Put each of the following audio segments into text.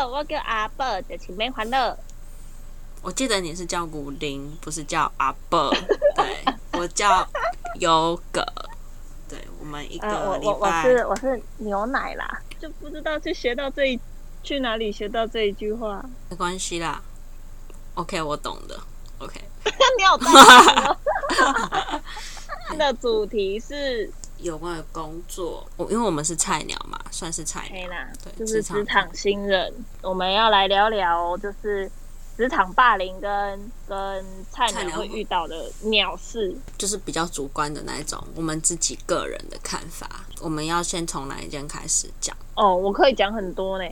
好，我叫阿伯，就请免烦恼。我记得你是叫古林，不是叫阿伯。对，我叫优格。对，我们一呃，个礼我我我是我是牛奶啦，就不知道去学到这一去哪里学到这一句话。没关系啦。OK，我懂的。OK，你好担心哦。的主题是有关的工作，我因为我们是菜鸟嘛，算是菜鸟。啦，对就是职场新人，我们要来聊聊就是职场霸凌跟跟菜鸟会遇到的鸟事。就是比较主观的那一种，我们自己个人的看法。我们要先从哪一件开始讲？哦，我可以讲很多呢。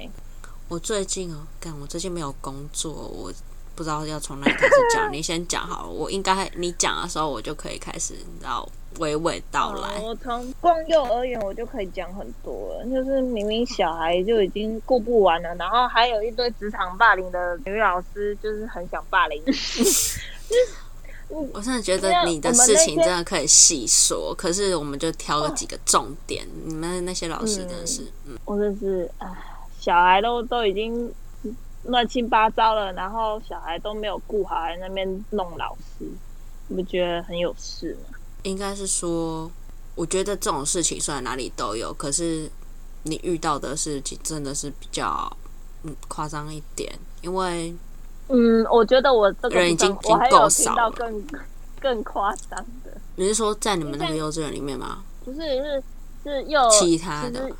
我最近哦，干，我最近没有工作，我不知道要从哪里开始讲。你先讲好了，我应该你讲的时候，我就可以开始，你知道娓娓道来。哦我从逛幼儿园我就可以讲很多了，就是明明小孩就已经顾不完了，然后还有一堆职场霸凌的女老师，就是很想霸凌。我真的觉得你的事情真的可以细说，可是我们就挑了几个重点。你们那些老师真的是，嗯，我真是，唉，小孩都都已经乱七八糟了，然后小孩都没有顾好，还在那边弄老师，你不觉得很有事吗？应该是说，我觉得这种事情虽然哪里都有，可是你遇到的事情真的是比较嗯夸张一点，因为嗯，我觉得我这个人已经已经够有听少更更夸张的，你是说在你们那个幼稚园里面吗？不是是是幼其他的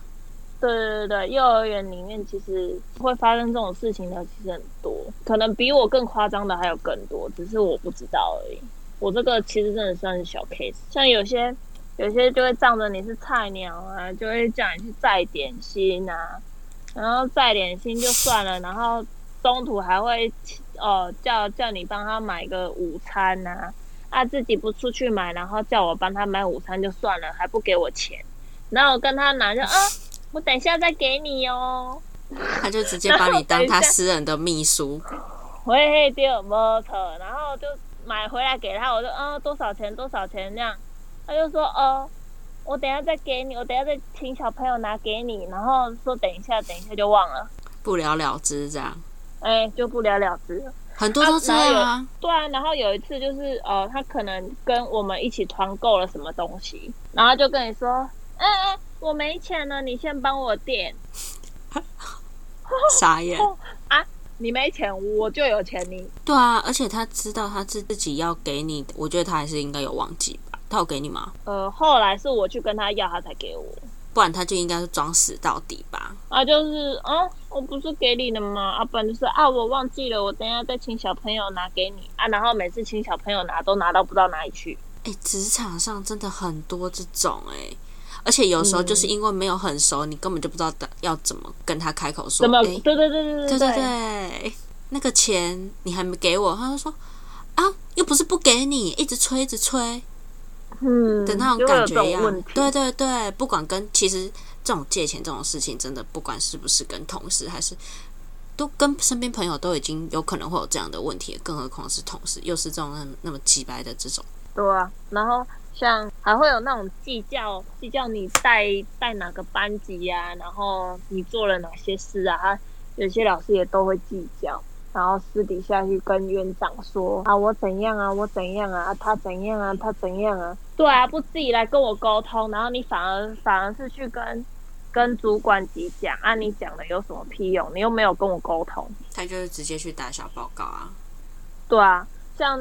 对对对，幼儿园里面其实会发生这种事情的其实很多，可能比我更夸张的还有更多，只是我不知道而已。我这个其实真的算是小 case，像有些有些就会仗着你是菜鸟啊，就会叫你去载点心啊，然后载点心就算了，然后中途还会哦叫叫你帮他买个午餐呐、啊，自己不出去买，然后叫我帮他买午餐就算了，还不给我钱，然后我跟他拿就啊，我等一下再给你哦。他就直接把你当他私人的秘书，喂嘿丢摩托，然后就买回来给他，我就嗯多少钱多少钱这样，他就说哦，我等一下再给你，我等一下再请小朋友拿给你，然后说等一下等一下就忘了，不了了之这样。哎就不了了之了。很多都这样啊，对啊，然后有一次就是呃，他可能跟我们一起团购了什么东西，然后就跟你说，嗯嗯，我没钱了，你先帮我垫。傻眼。啊，你没钱，我就有钱你。对啊，而且他知道他自自己要给你，我觉得他还是应该有忘记吧？他有给你吗？呃，后来是我去跟他要，他才给我。不然他就应该是装死到底吧？啊，就是，嗯，我不是给你的吗？啊，不然就是啊，我忘记了，我等一下再请小朋友拿给你啊。然后每次请小朋友拿，都拿到不知道哪里去。哎、职场上真的很多这种哎、而且有时候就是因为没有很熟，你根本就不知道要怎么跟他开口说。怎么？对对对对对对对对。那个钱你还没给我，他就说啊，又不是不给你，一直催，一直催。嗯，的那种感觉一样。对对对，不管跟其实这种借钱这种事情，真的不管是不是跟同事，还是都跟身边朋友，都已经有可能会有这样的问题，更何况是同事，又是这种那么那么几白的这种。对啊，然后像还会有那种计较计较你带带哪个班级呀、然后你做了哪些事啊，他有些老师也都会计较，然后私底下去跟院长说啊我怎样啊我怎样啊他怎样啊他怎样啊，对啊，不自己来跟我沟通，然后你反而反而是去跟跟主管级讲啊，你讲的有什么屁用？你又没有跟我沟通。他就是直接去打小报告啊。对啊，像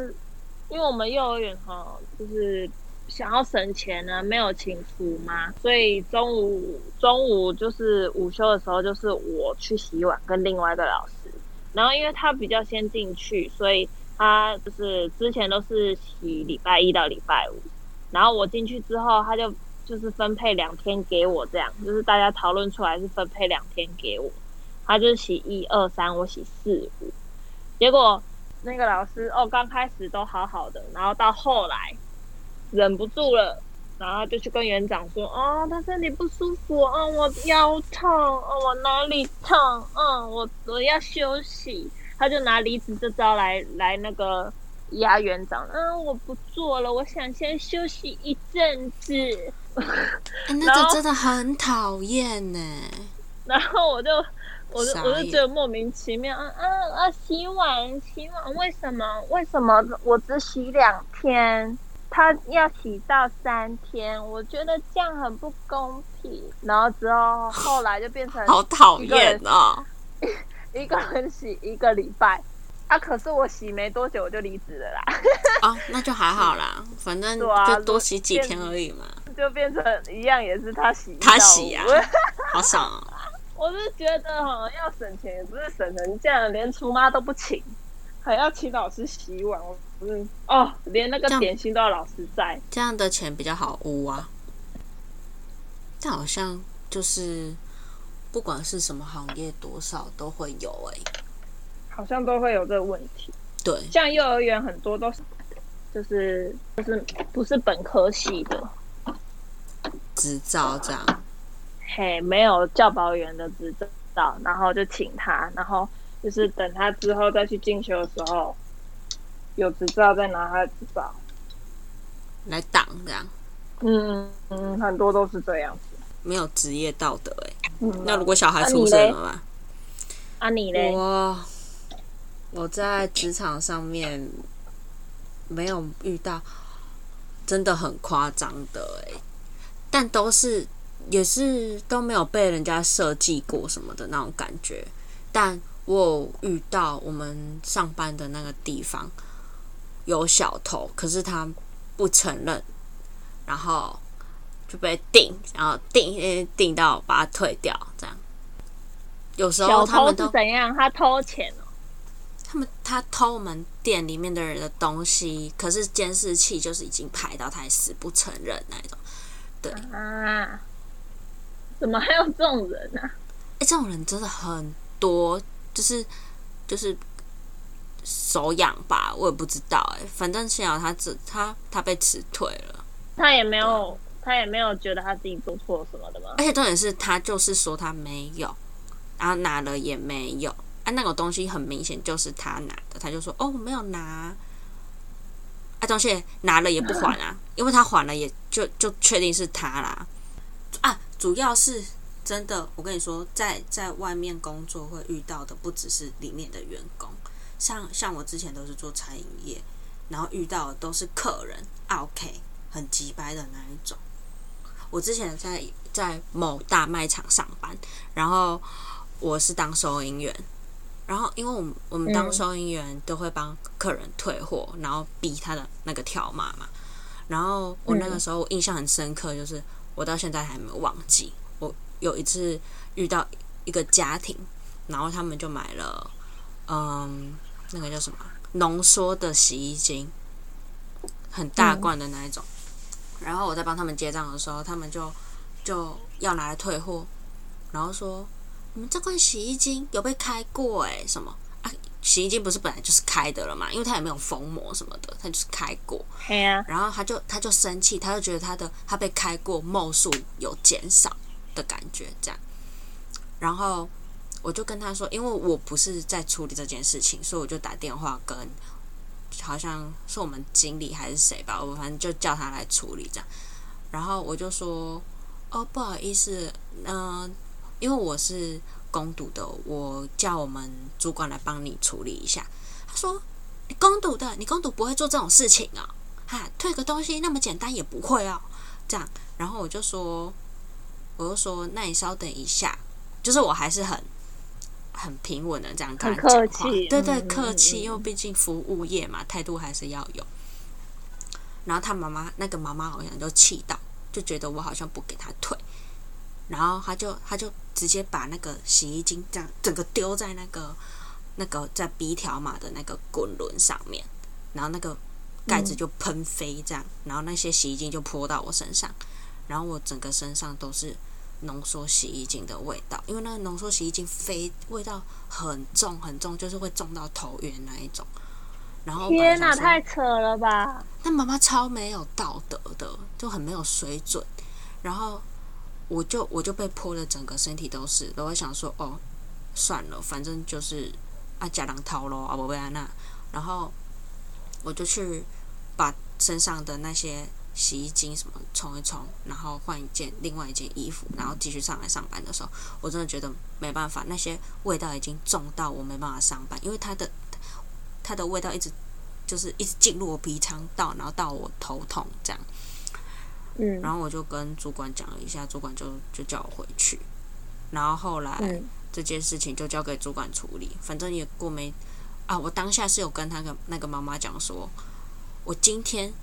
因为我们幼儿园哈，就是想要省钱呢，没有请厨嘛，所以中午中午就是午休的时候，就是我去洗碗跟另外一个老师。然后因为他比较先进去，所以他就是之前都是洗礼拜一到礼拜五，然后我进去之后，他就就是分配两天给我，这样就是大家讨论出来是分配两天给我，他就是洗一二三，我洗四五，结果那个老师哦，刚开始都好好的，然后到后来忍不住了，然后就去跟园长说，哦，他身体不舒服，嗯，我腰痛，哦，我哪里痛，嗯，我我要休息，他就拿离职这招来来那个压园长，嗯，我不做了，我想先休息一阵子，哎那 个真的很讨厌呢。然后我就我就我就觉得莫名其妙，啊啊啊！洗碗洗碗，为什么为什么我只洗两天，他要洗到三天？我觉得这样很不公平。然后之后后来就变成 好讨厌哦！一个人洗一个礼拜，啊，可是我洗没多久我就离职了啦，哦，那就还好啦，反正就多洗几天而已嘛，就变成一样也是他洗，他洗啊好爽哦！我是觉得哈，要省钱也不是省成这样，连厨妈都不请，还要请老师洗碗，我不是哦，连那个点心都要老师在。这样的钱比较好污啊。但好像就是不管是什么行业，多少都会有哎、好像都会有这个问题。对，像幼儿园很多都是，就是就是不是本科系的，执照这样。嘿，没有教保员的执照，然后就请他，然后就是等他之后再去进修的时候，有执照再拿他的执照。来挡这样，嗯嗯，很多都是这样子。没有职业道德哎、嗯，那如果小孩啊出事你嘞怎么办？啊你嘞？我我在职场上面没有遇到真的很夸张的哎、但都是也是都没有被人家设计过什么的那种感觉。但我有遇到我们上班的那个地方有小偷，可是他不承认，然后就被定，然后定呃定到把他退掉，这样。有时候他们都怎样？他偷钱哦。他们他偷我们店里面的人的东西，可是监视器就是已经拍到，他还死不承认那种。对。啊？怎么还有这种人呢、啊？哎、这种人真的很多，就是就是手痒吧，我也不知道哎、反正幸好他只他他被辞退了，他也没有，他也没有觉得他自己做错什么的吗？而且重点是他就是说他没有，然后拿了也没有，啊，那个东西很明显就是他拿的，他就说哦我没有拿。啊，东西拿了也不还啊，因为他还了也就就确定是他啦。啊，主要是真的，我跟你说，在在外面工作会遇到的不只是里面的员工，像像我之前都是做餐饮业，然后遇到的都是客人啊，OK，很急白的那一种。我之前在在某大卖场上班，然后我是当收银员，然后因为我们我们当嗯收银员都会帮客人退货，然后逼他的那个条码嘛。然后我那个时候印象很深刻，就是我到现在还没有忘记。我有一次遇到一个家庭，然后他们就买了，嗯，那个叫什么浓缩的洗衣精，很大罐的那一种。然后我在帮他们结账的时候，他们就就要拿来退货，然后说：“你们这罐洗衣精有被开过诶、什么啊？洗衣精不是本来就是开的了嘛？因为它也没有封膜什么的，它就是开过。然后他就他就生气，他就觉得他的他被开过墨数有减少的感觉，这样。然后我就跟他说，因为我不是在处理这件事情，所以我就打电话跟好像是我们经理还是谁吧，我反正就叫他来处理这样。然后我就说，哦，不好意思，嗯、因为我是攻读的，我叫我们主管来帮你处理一下。他说，你攻读的，你攻读不会做这种事情啊、哈，退个东西那么简单也不会哦，这样，然后我就说，我就说，那你稍等一下，就是我还是很很平稳的这样跟他很讲话，客对对，嗯客气，因为毕竟服务业嘛，态度还是要有。然后他妈妈那个妈妈好像就气到，就觉得我好像不给他退，然后他就他就直接把那个洗衣精这样整个丢在那个那个在 B 条码的那个滚轮上面，然后那个盖子就喷飞这样，然后那些洗衣精就泼到我身上，然后我整个身上都是浓缩洗衣精的味道，因为那个浓缩洗衣精非味道很重很重，就是会重到头晕那一种。然后天哪，太扯了吧！那妈妈超没有道德的，就很没有水准。然后我就我就被泼的整个身体都是，然后我想说哦，算了，反正就是啊，假狼掏咯，啊，不被安娜。然后我就去把身上的那些洗衣精什么冲一冲，然后换一件另外一件衣服，然后继续上来上班的时候，我真的觉得没办法，那些味道已经重到我没办法上班，因为它的它的味道一直就是一直进入我鼻腔道，然后到我头痛这样。嗯，然后我就跟主管讲了一下，主管就就叫我回去。然后后来嗯这件事情就交给主管处理，反正也过没啊。我当下是有跟他个那个妈妈讲说，我今天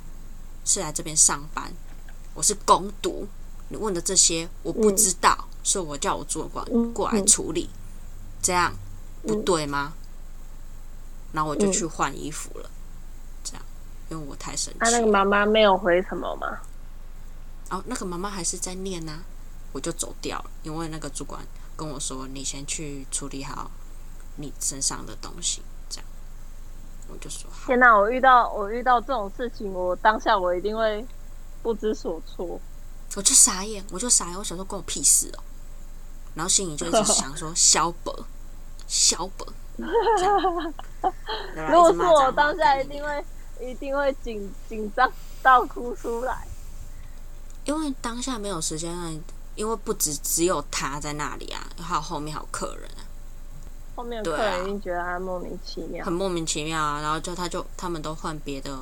是来这边上班，我是攻读，你问的这些我不知道，所以我叫我主管嗯过来处理，这样不对吗？然后我就去换衣服了，这样，因为我太生气了。他那个妈妈没有回什么吗？哦，那个妈妈还是在念呐、我就走掉了，因为那个主管跟我说，你先去处理好你身上的东西，我就说好，天哪，我遇到我遇到这种事情，我当下我一定会不知所措。我就傻眼，我就傻眼，我想说关我屁事哦，然后心里就一直想说 萧伯，萧伯，这样。如果是我，当下一定会一定会紧紧张到哭出来。因为当下没有时间因为不只只有他在那里啊，还有后面还有客人啊，后面的客对啊人一定觉得他莫名其妙很。莫名其妙啊。然后就他就他们都换别的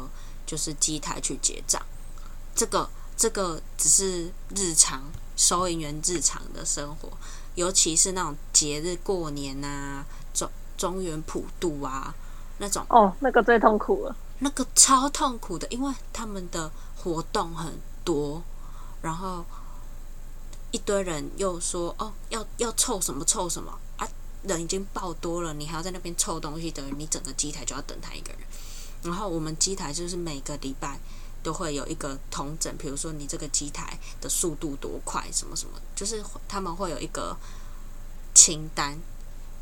就是机台去结账，这个这个只是日常收银员日常的生活，尤其是那种节日过年啊，中中原普渡啊那种，哦，那个最痛苦了。那个超痛苦的，因为他们的活动很多，然后一堆人又说哦要要凑什么凑什么啊，人已经爆多了，你还要在那边凑东西，等于你整个机台就要等他一个人。然后我们机台就是每个礼拜都会有一个同整，比如说你这个机台的速度多快，什么什么，就是他们会有一个清单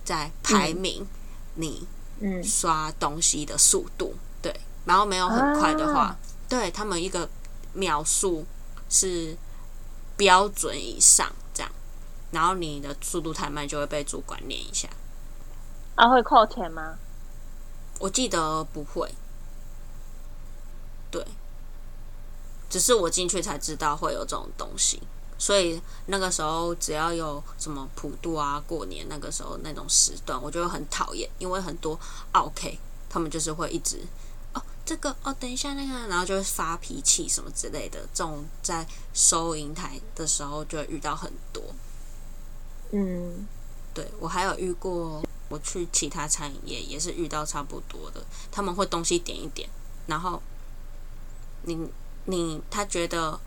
在排名你嗯，刷东西的速度，对，然后没有很快的话，啊。对他们一个秒数是标准以上然后你的速度太慢就会被主管念一下。啊，会扣钱吗？我记得不会，对，只是我进去才知道会有这种东西，所以那个时候只要有什么普渡啊、过年那个时候那种时段，我就会很讨厌，因为很多 OK 他们就是会一直哦这个哦等一下那个，然后就会发脾气什么之类的，这种在收银台的时候就会遇到很多。嗯，对我还有遇过，我去其他餐饮业也是遇到差不多的，他们会东西点一点，然后你你他觉得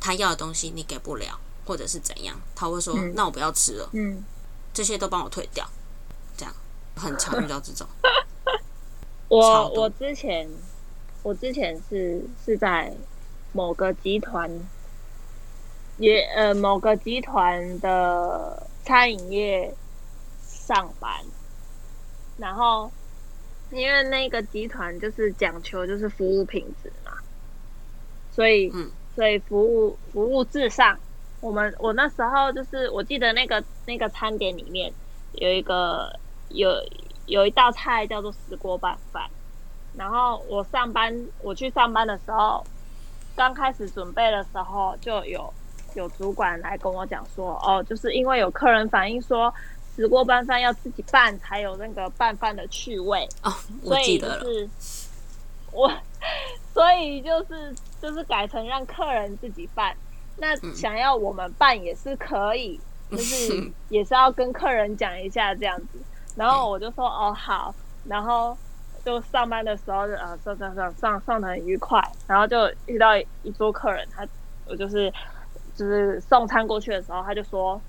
他要的东西你给不了，或者是怎样，他会说、嗯那我不要吃了，嗯，这些都帮我退掉，这样很常遇到这种，我我之前我之前是是在某个集团，也呃某个集团的餐饮业上班，然后因为那个集团就是讲求就是服务品质嘛，所以嗯所以服务服务至上。我们我那时候就是我记得那个那个餐点里面有一个有有一道菜叫做石锅拌饭，然后我上班我去上班的时候，刚开始准备的时候就有有主管来跟我讲说，哦，就是因为有客人反映说石锅拌饭要自己拌才有那个拌饭的趣味，哦，我所以记得了，就是我，所以就是就是改成让客人自己拌。那嗯想要我们拌也是可以，就是 也是要跟客人讲一下这样子。然后我就说哦好，然后就上班的时候呃上上上上上的很愉快，然后就遇到一桌客人，他我就是就是送餐过去的时候，他就说。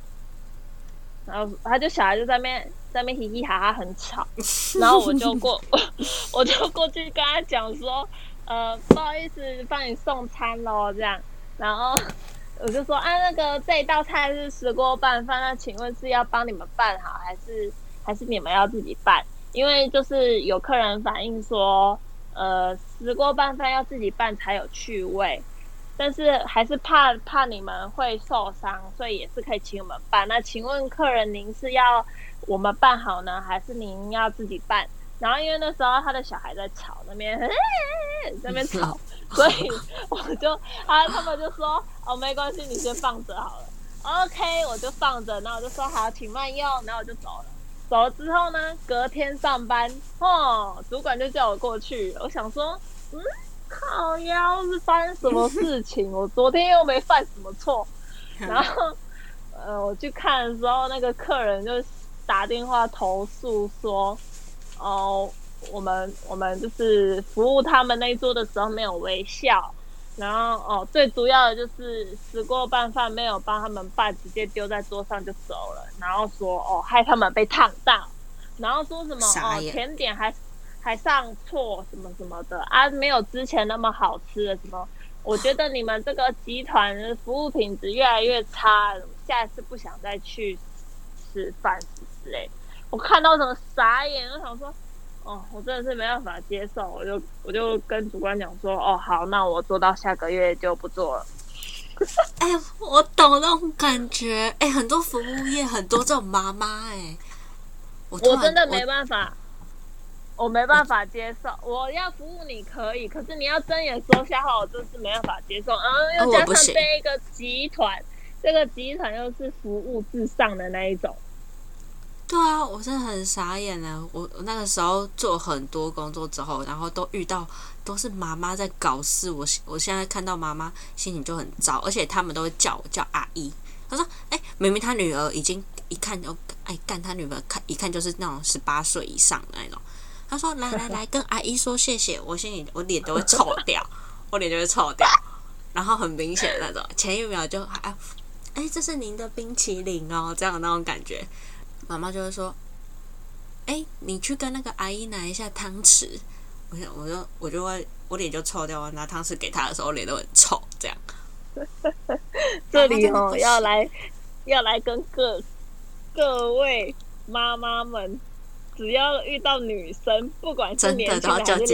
然后他就小孩就在那边在那边嘻嘻哈哈很吵，然后我就过 我就过去跟他讲说，呃，不好意思，帮你送餐喽，这样。然后 我就说，啊，那个这一道菜是石锅拌饭，那请问是要帮你们拌好，还是还是你们要自己拌？因为就是有客人反映说，呃，石锅拌饭要自己拌才有趣味，但是还是怕怕你们会受伤，所以也是可以请我们办。那请问客人，您是要我们办好呢，还是您要自己办？然后因为那时候他的小孩在吵，那边在那边吵，所以我就啊，他们就说哦，没关系，你先放着好了。OK，我就放着，然后我就说好，请慢用，然后我就走了。走了之后呢，隔天上班，哦，主管就叫我过去。我想说，嗯，靠腰是发生什么事情？我昨天又没犯什么错。然后，呃，我去看的时候，那个客人就打电话投诉说，哦，我们我们就是服务他们那一桌的时候没有微笑。然后哦，最主要的就是吃过拌饭没有帮他们拌，直接丢在桌上就走了。然后说哦，害他们被烫到。然后说什么哦，甜点还还上错什么什么的啊，没有之前那么好吃了。什么？我觉得你们这个集团的服务品质越来越差，下一次不想再去吃饭之类。我看到什么傻眼，我想说。哦，我真的是没办法接受，我就我就跟主管讲说，哦，好，那我做到下个月就不做了。哎，我懂那种感觉，哎，很多服务业很多这种妈妈，哎，我真的没办法，我没办法接受。我要服务你可以，可是你要睁眼说瞎话，我真是没办法接受。嗯，又加上这一个集团，这个集团又是服务至上的那一种。对啊，我真的很傻眼了。我那个时候做很多工作之后，然后都遇到都是妈妈在搞事。我我现在看到妈妈心情就很糟，而且他们都会叫我叫阿姨。他说：“哎，明明他女儿已经一看就哎干，他女儿看一看就是那种十八岁以上的那种。”他说：“来来来，跟阿姨说谢谢。”我心里我脸都会臭掉，我脸就会臭掉。然后很明显那种，前一秒就哎哎，这是您的冰淇淋哦，这样那种感觉。妈妈就会说：“哎，你去跟那个阿姨拿一下汤匙。”我想，我就我就会我脸就臭掉。我拿汤匙给他的时候，脸都很臭。这样，这里哦，要来要来跟各各位妈妈们，只要遇到女生，不管是年轻还是老的，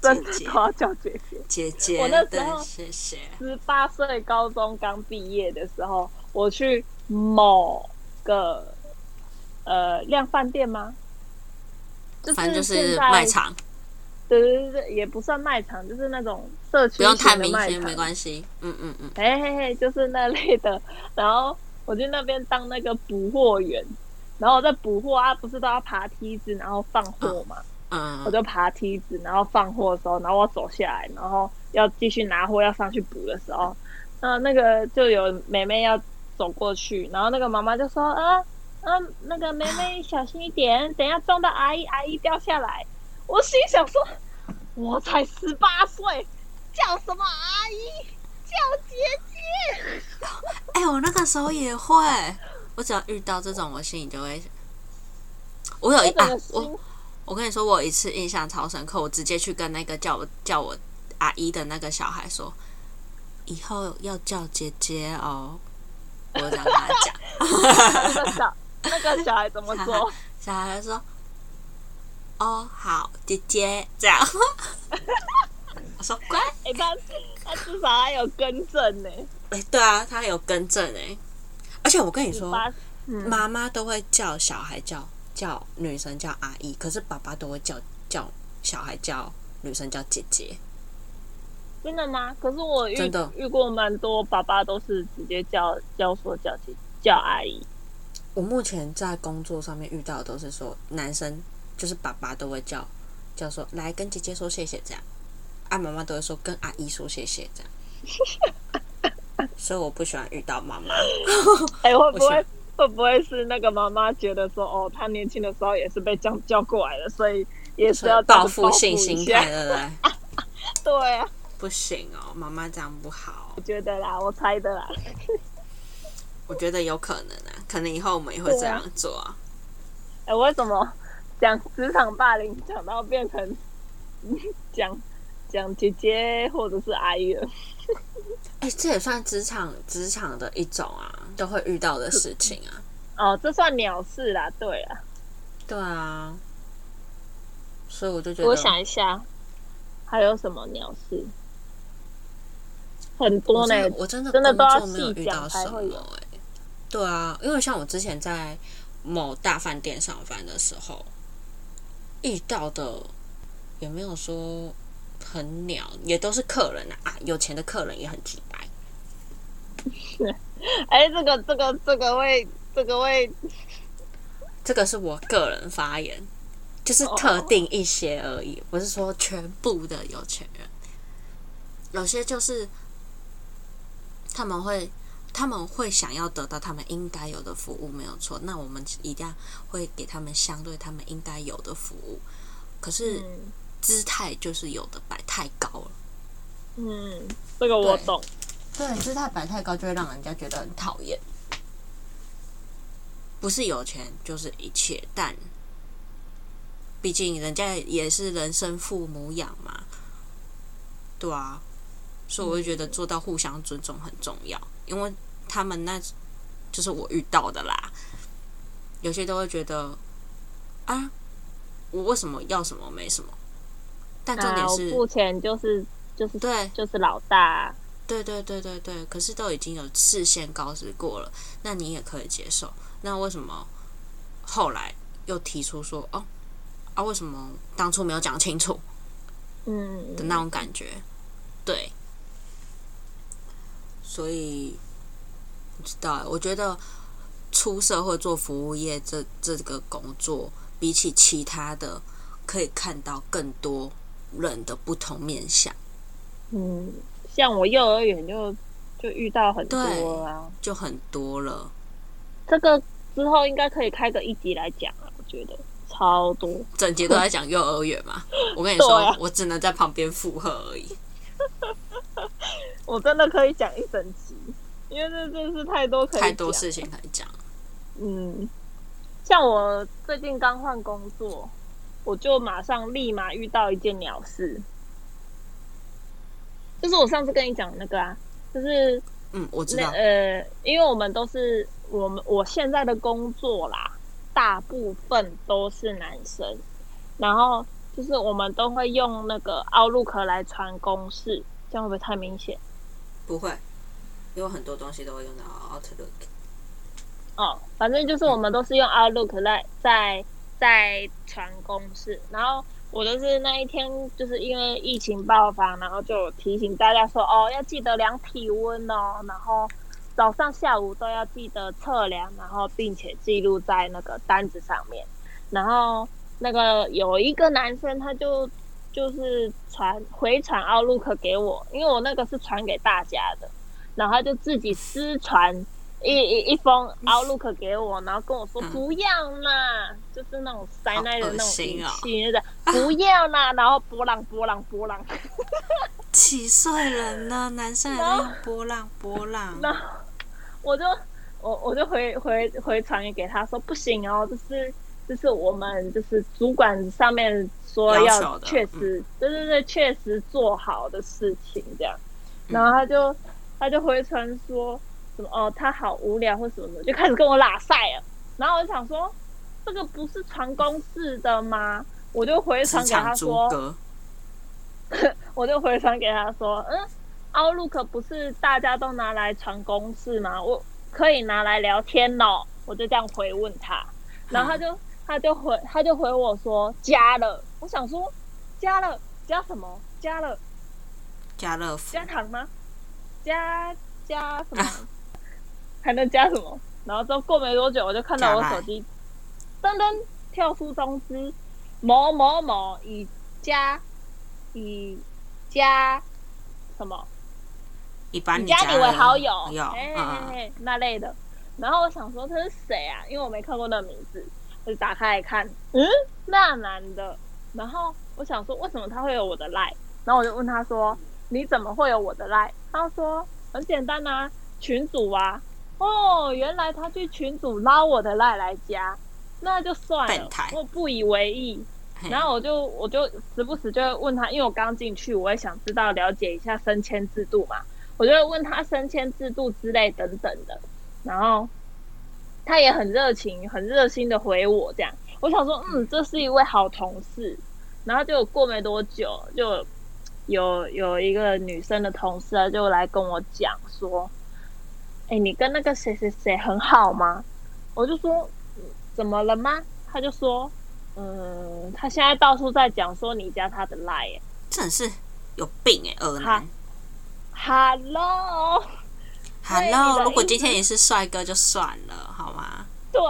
真的都要叫姐姐。姐姐，我那时候十八岁高中刚毕业的时候，我去某个。呃，量饭店吗？反正就是卖场。对对对对，也不算卖场，就是那种社区。不用太明显，没关系。嗯嗯嗯。嘿嘿嘿，就是那类的。然后我去那边当那个补货员，然后我在补货啊，不是都要爬梯子然后放货嘛？嗯。我就爬梯子，然后放货的时候，然后我走下来，然后要继续拿货要上去补的时候，那那个就有妹妹要走过去，然后那个妈妈就说啊。嗯，那个妹妹小心一点，等下撞到阿姨，阿姨掉下来。我心想说，我才十八岁，叫什么阿姨？叫姐姐。哎，我那个时候也会，我只要遇到这种，我心里就会。我有一啊，我我跟你说，我有一次印象超深刻，我直接去跟那个叫我叫我阿姨的那个小孩说，以后要叫姐姐哦。我这样跟他讲。那个小孩怎么说？小孩说：“哦，好，姐姐这样。”我说：“乖。”哎，他他至少还有更正呢。哎，对啊，他有更正哎。而且我跟你说，妈妈都会叫小孩叫叫女生叫阿姨，可是爸爸都会叫叫小孩叫女生叫姐姐。真的吗？可是我遇遇过蛮多爸爸都是直接叫叫说叫姐叫阿姨。我目前在工作上面遇到的都是说男生就是爸爸都会叫叫说来跟姐姐说谢谢这样，啊妈妈都会说跟阿姨说谢谢这样，所以我不喜欢遇到妈妈。哎，会不会会不会是那个妈妈觉得说哦，她年轻的时候也是被叫叫过来的，所以也是要报复性心态 的对啊，不行哦，妈妈这样不好。我觉得啦，我猜的啦。我觉得有可能啊，可能以后我们也会这样做啊。哎，为什么讲职场霸凌讲到变成讲讲姐姐或者是阿姨了？哎，这也算职场职场的一种啊，都会遇到的事情啊。哦，这算鸟事啦，对啊，对啊。所以我就觉得，我想一下，还有什么鸟事？很多呢，我真的真的都要细讲才会有哎。对啊，因为像我之前在某大饭店上班的时候遇到的，也没有说很鸟，也都是客人啊，啊有钱的客人也很直白。是 哎，这个这个这个位这个位，这个是我个人发言，就是特定一些而已，不是说全部的有钱人。有些就是他们会他们会想要得到他们应该有的服务，没有错。那我们一定要会给他们相对他们应该有的服务，可是姿态就是有的摆太高了。嗯，这个我懂。对，姿态摆太高就会让人家觉得很讨厌。不是有钱就是一切，但毕竟人家也是人生父母养嘛，对啊，所以我就觉得做到互相尊重很重要。因为他们那就是我遇到的啦，有些都会觉得啊，我为什么要什么没什么？但重点是目前就是就是对，就是老大。对对对对对，可是都已经有视线告知过了，那你也可以接受。那为什么后来又提出说哦啊？为什么当初没有讲清楚？嗯的那种感觉，对。所以不知道，我觉得出社会做服务业这这个工作，比起其他的，可以看到更多人的不同面相。嗯。像我幼儿园就就遇到很多啊，就很多了。这个之后应该可以开个一集来讲啊，我觉得超多，整节都在讲幼儿园嘛。我跟你说，我只能在旁边附和而已。我真的可以讲一整集，因为这真是太多可以太多事情可以讲。嗯，像我最近刚换工作，我就马上立马遇到一件鸟事。就是我上次跟你讲的那个啊，就是嗯，我知道，呃，因为我们都是我们我现在的工作啦，大部分都是男生，然后就是我们都会用那个 Outlook 来传公式，这样会不会太明显？不会，因为很多东西都会用到 Outlook。哦，反正就是我们都是用 Outlook 在在在传公式，然后。我就是那一天，就是因为疫情爆发，然后就提醒大家说，哦，要记得量体温哦，然后早上、下午都要记得测量，然后并且记录在那个单子上面。然后那个有一个男生，他就就是传回传 Outlook 给我，因为我那个是传给大家的，然后他就自己私传。一一一封 Outlook 给我，然后跟我说不要啦，就是那种塞奶的那种语气的，不要啦，然后波浪波浪波浪，几岁人呢，男生还在用波浪波浪，那我就我我就回回回传给他说不行哦，就是就是我们就是主管上面说要确实，对对对，确实做好的事情这样，然后他就他就回传说。什么哦？他好无聊或什么的，就开始跟我拉赛了。然后我就想说，这个不是传公式的吗？我就回传给他说，我就回传给他说，嗯，Outlook 不是大家都拿来传公式吗？我可以拿来聊天哦。我就这样回问他，然后他就他就回他就回我说加了。我想说加了加什么？加了加乐加糖吗？加加什么？还能加什么？然后之后过没多久，我就看到我手机噔噔跳出通知，某某某已加已加什么？已加你为好友，哎，那类的。然后我想说他是谁啊？因为我没看过那名字，我就打开来看，嗯，那男的。然后我想说为什么他会有我的赖？然后我就问他说你怎么会有我的赖？他说很简单啊，群主啊。哦，原来他去群主拉我的赖来加，那就算了，我不以为意。然后我就我就时不时就会问他，因为我刚进去，我也想知道了解一下升迁制度嘛，我就会问他升迁制度之类等等的。然后他也很热情、很热心的回我这样，我想说，嗯，这是一位好同事。然后就过没多久，就有有一个女生的同事啊，就来跟我讲说。哎，你跟那个谁谁谁很好吗？我就说，怎么了吗？他就说，嗯，他现在到处在讲说你加他的赖，真是有病哎、恶男。Hello，Hello，如果今天你是帅哥就算了，好吗？对。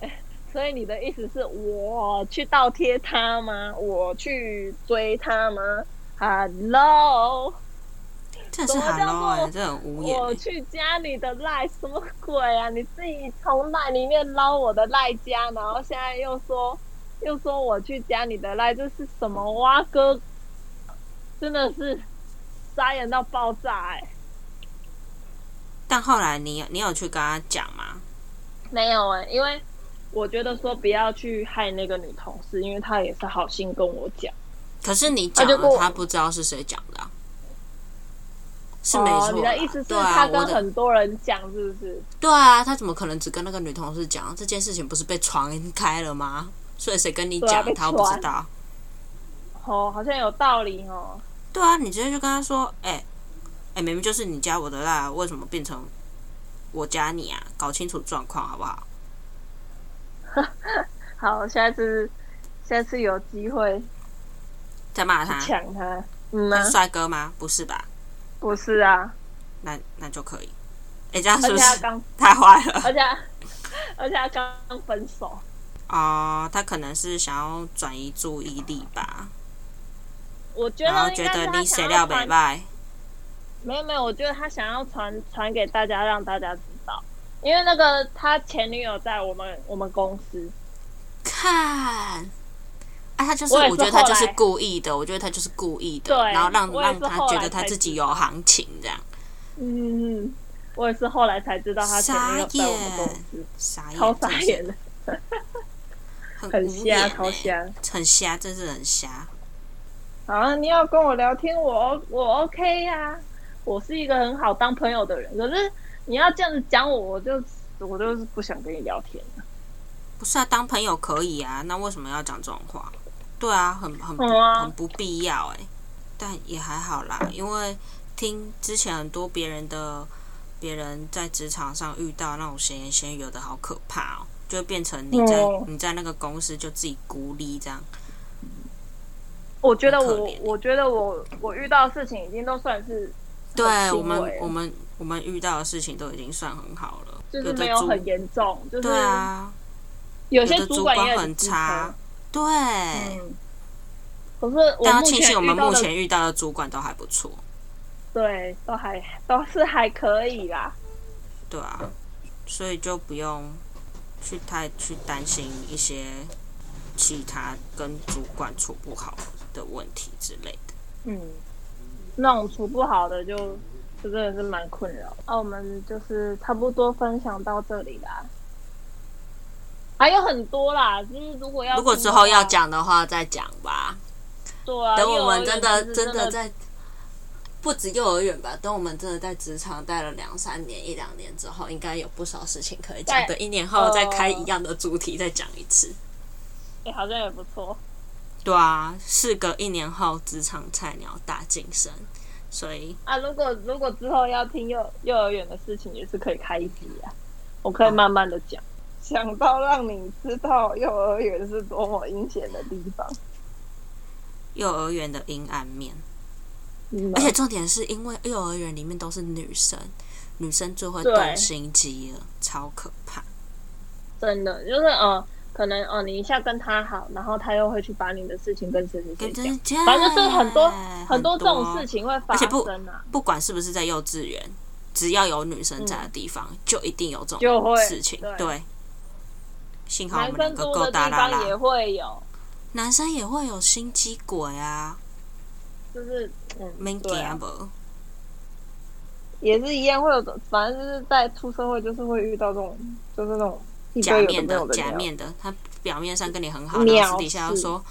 所以你的意思是我去倒贴他吗？我去追他吗？Hello，真的是什么叫做这很无言、欸。我去加你的赖，什么鬼啊？你自己从赖里面捞我的赖加，然后现在又说又说我去加你的赖，这是什么蛙哥？真的是傻眼到爆炸哎、但后来你你有去跟他讲吗？没有哎、因为我觉得说不要去害那个女同事，因为她也是好心跟我讲。可是你讲了，他不知道是谁讲的、啊，是没错你的意思是他跟很多人讲，是不是？对啊，他怎么可能只跟那个女同事讲这件事情？不是被传开了吗？所以谁跟你讲，他又不知道。哦，好像有道理哦。对啊，你直接就跟他说，哎、哎、明明就是你加我的啦，为什么变成我加你啊？搞清楚状况好不好？好，下次下次有机会再骂他，抢他。嗯帅哥吗？不是吧？不是啊，那那就可以。哎、这样是不是 太坏了？而且他 而且他刚刚分手。哦，他可能是想要转移注意力吧，我觉然后觉得你谁料北传，拜，没有没有，我觉得他想要传传给大家，让大家知道，因为那个他前女友在我们我们公司，看。啊，他就是，我觉得他就是故意的，我觉得他就是故意的，然后让让他觉得他自己有行情这样，嗯，我也是后来才知道他前女友在我们公司，傻眼，超傻眼的，很很瞎，超瞎。很瞎，真是很瞎。啊，你要跟我聊天，我我 OK 呀、我是一个很好当朋友的人。可是你要这样子讲我，我就我就是不想跟你聊天了。不是啊，当朋友可以啊，那为什么要讲这种话？对啊，很很、很不必要哎、但也还好啦，因为听之前很多别人的别人在职场上遇到那种闲言闲语，有的好可怕哦，就会变成你在、嗯。你在那个公司就自己孤立这样。我觉得我我觉得我我遇到的事情已经都算是对我们我们我们遇到的事情都已经算很好了，就是没有很严重，就是对啊，有些主管也很很差车，对。嗯。可是我但要庆幸我们目前遇到的主管都还不错，对都还都是还可以啦。对啊，所以就不用去太去担心一些其他跟主管处不好的问题之类的。嗯，那种处不好的就就真的是蛮困扰。那、我们就是差不多分享到这里啦，还有很多啦，就是如果要如果之后要，讲的话，再讲吧。对啊，等我们真的真的在不止幼儿园吧，等我们真的在职场待了两三年、一两年之后，应该有不少事情可以讲。对等一年后再开呃一样的主题再讲一次。哎、好像也不错。对啊，事隔一年后，职场菜鸟大晋升，所以啊，如果如果之后要听幼幼儿园的事情，也是可以开一集啊，我可以慢慢的讲。想到让你知道幼儿园是多么阴险的地方，幼儿园的阴暗面。嗯。而且重点是因为幼儿园里面都是女生，女生最会动心机了，超可怕。真的就是呃，可能哦、呃你一下跟他好，然后他又会去把你的事情跟谁谁谁跟讲，反正就是很多很很多这种事，情会发生啊，不管是不是在幼稚园，只要有女生在的地方，就一定有这种事情。对。对，幸好我男们两个够生多的大啦啦地方也，会有，男生也会有心机鬼啊，就是嗯，没对啊。见不？也是一样会有的，反正就是在出社会就是会遇到这种，就是那种假面的假面的，他表面上跟你很好，藐然后私底下又说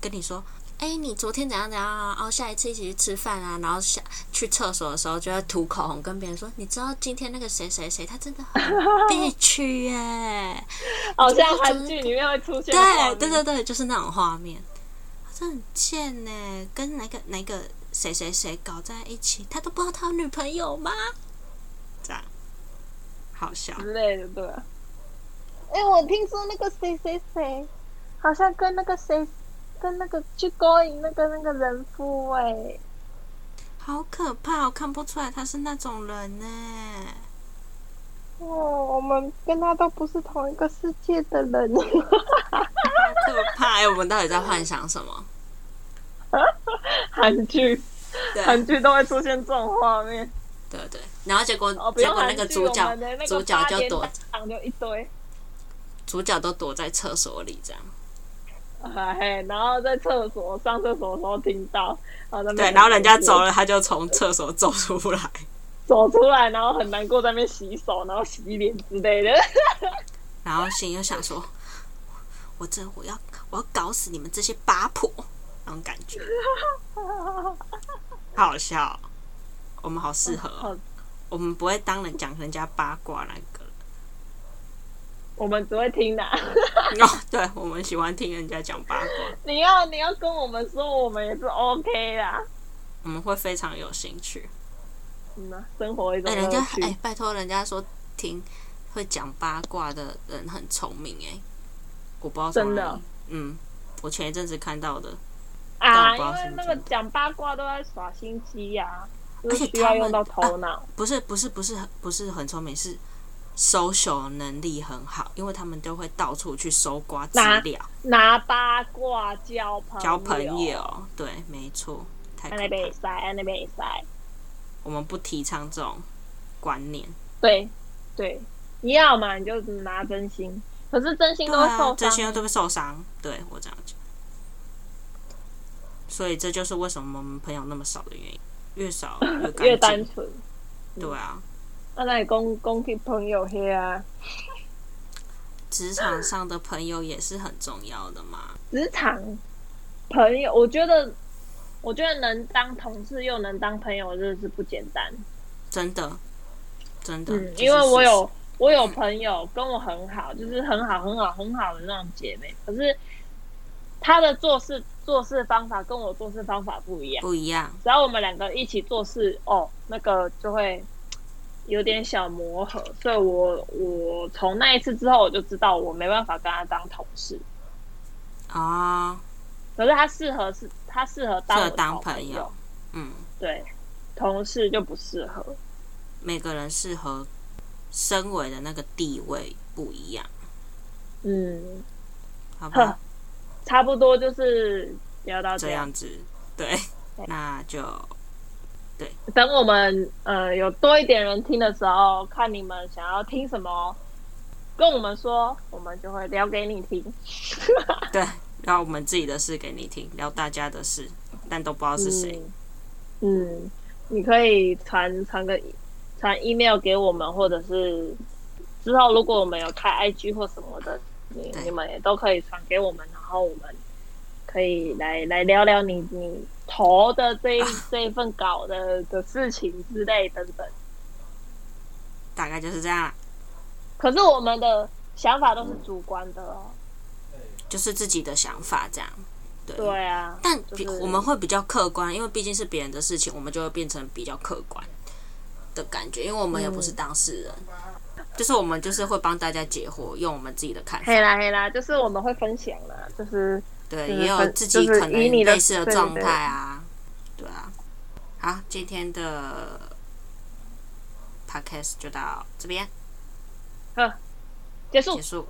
跟你说，哎、你昨天怎样怎样啊？哦，下一次一起去吃饭啊，然后下去厕所的时候就会涂口红，跟别人说，你知道今天那个谁谁谁，他真的很 必须耶。好像韩剧里面会出现的对对对对，就是那种画面，这很贱呢，跟哪个哪个谁谁谁搞在一起，他都不知道他有女朋友吗？这样，好笑。之类的，对吧？哎、我听说那个谁谁谁，好像跟那个谁，跟那个去勾引那个那个人夫、哎，好可怕，我看不出来他是那种人呢。哦，我们跟他都不是同一个世界的人。好可怕！哎，我们到底在幻想什么？韩剧，对韩剧都会出现这种画面。对对，然后结果、哦，结果那个主角主角就躲档就一堆，主角都躲在厕所里这样。哎，然后在厕所上厕所的时候听到，对，然后人家走了，他就从厕所走出来。走出来，然后很难过，在那边洗手，然后洗脸之类的。然后心里就想说：“我真我要我要搞死你们这些八婆！”那种感觉，好好笑哦、我们好适合哦、我们不会当人讲人家八卦那个。我们只会听的、哦，对，我们喜欢听人家讲八卦，你要你要跟我们说，我们也是 OK 啦。我们会非常有兴趣。嗯啊，生活一种哎、人家哎、拜托人家说听会讲八卦的人很聪明哎、我不知道真的？嗯，我前一阵子看到的，啊，因为那个讲八卦都在耍心机呀、就是而且需要用到头脑。不是不是不是不是很聪明，是 social 能力很好，因为他们都会到处去搜刮资料，拿八卦交朋友，交朋友，对，没错，太可边怕。塞，安那边塞，我们不提倡这种观念，对对，你要嘛你就拿真心，可是真心都会受这些伤。都会受伤，对我这样讲。所以这就是为什么我们朋友那么少的原因，越少越 单。纯，对啊，那那你公公去朋友黑啊，职场上的朋友也是很重要的嘛。职场朋友，我觉得，我觉得能当同事又能当朋友，真的是不简单。真的，真的，嗯，因为我有我有朋友跟我很好，就是很好很好很好的那种姐妹，可是她的做事做事方法跟我做事方法不一样。不一样，只要我们两个一起做事，哦，那个就会有点小磨合，所以我我从那一次之后，我就知道我没办法跟他当同事。啊，可是他适合是他适合当朋友友，嗯，对，同事就不适合。每个人适合身为的那个地位不一样，嗯，好吧？差不多就是聊到这。样子，对，那就等我们呃有多一点人听的时候，看你们想要听什么，跟我们说，我们就会聊给你听。对，聊我们自己的事给你听，聊大家的事，但都不知道是谁。嗯，嗯，你可以传传个传 email 给我们，或者是之后如果我们有开 IG 或什么的，你你们也都可以传给我们，然后我们可以来来聊聊你你投的这一、这一份稿的的事情之类等等。大概就是这样啦，可是我们的想法都是主观的哦。就是自己的想法这样。对，对啊，但比就是我们会比较客观，因为毕竟是别人的事情，我们就会变成比较客观的感觉，因为我们也不是当事人，就是我们就是会帮大家解惑，用我们自己的看法。黑啦黑啦，就是我们会分享啦，就是对，就是也有自己可能类似的状态啊，对啊。好，今天的 podcast 就到这边好结束结。束。